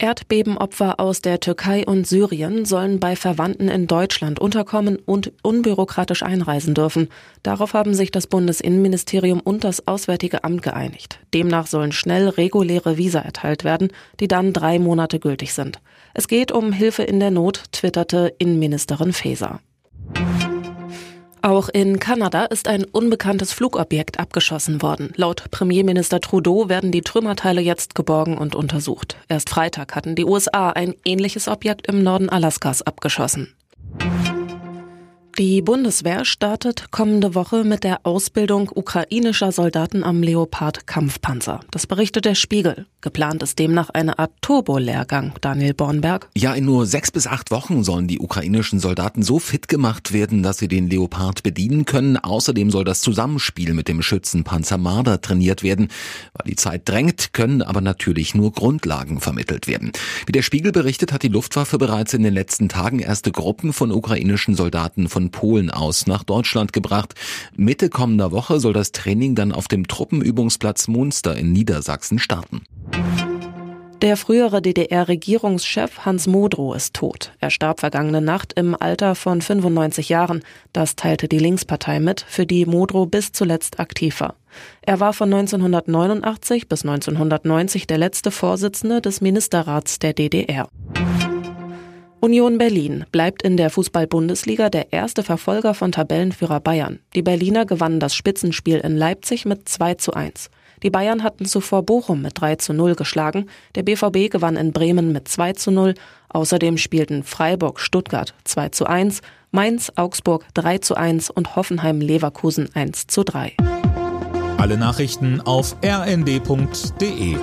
Erdbebenopfer aus der Türkei und Syrien sollen bei Verwandten in Deutschland unterkommen und unbürokratisch einreisen dürfen. Darauf haben sich das Bundesinnenministerium und das Auswärtige Amt geeinigt. Demnach sollen schnell reguläre Visa erteilt werden, die dann drei Monate gültig sind. Es geht um Hilfe in der Not, twitterte Innenministerin Faeser. Auch in Kanada ist ein unbekanntes Flugobjekt abgeschossen worden. Laut Premierminister Trudeau werden die Trümmerteile jetzt geborgen und untersucht. Erst Freitag hatten die USA ein ähnliches Objekt im Norden Alaskas abgeschossen. Die Bundeswehr startet kommende Woche mit der Ausbildung ukrainischer Soldaten am Leopard-Kampfpanzer. Das berichtet der Spiegel. Geplant ist demnach eine Art Turbo-Lehrgang, Daniel Bornberg. Ja, in nur sechs bis acht Wochen sollen die ukrainischen Soldaten so fit gemacht werden, dass sie den Leopard bedienen können. Außerdem soll das Zusammenspiel mit dem Schützenpanzer Marder trainiert werden. Weil die Zeit drängt, können aber natürlich nur Grundlagen vermittelt werden. Wie der Spiegel berichtet, hat die Luftwaffe bereits in den letzten Tagen erste Gruppen von ukrainischen Soldaten von Polen aus nach Deutschland gebracht. Mitte kommender Woche soll das Training dann auf dem Truppenübungsplatz Munster in Niedersachsen starten. Der frühere DDR-Regierungschef Hans Modrow ist tot. Er starb vergangene Nacht im Alter von 95 Jahren. Das teilte die Linkspartei mit, für die Modrow bis zuletzt aktiv war. Er war von 1989 bis 1990 der letzte Vorsitzende des Ministerrats der DDR. Union Berlin bleibt in der Fußball-Bundesliga der erste Verfolger von Tabellenführer Bayern. Die Berliner gewannen das Spitzenspiel in Leipzig mit 2 zu 1. Die Bayern hatten zuvor Bochum mit 3 zu 0 geschlagen. Der BVB gewann in Bremen mit 2 zu 0. Außerdem spielten Freiburg Stuttgart 2 zu 1, Mainz Augsburg 3 zu 1 und Hoffenheim Leverkusen 1 zu 3. Alle Nachrichten auf rnd.de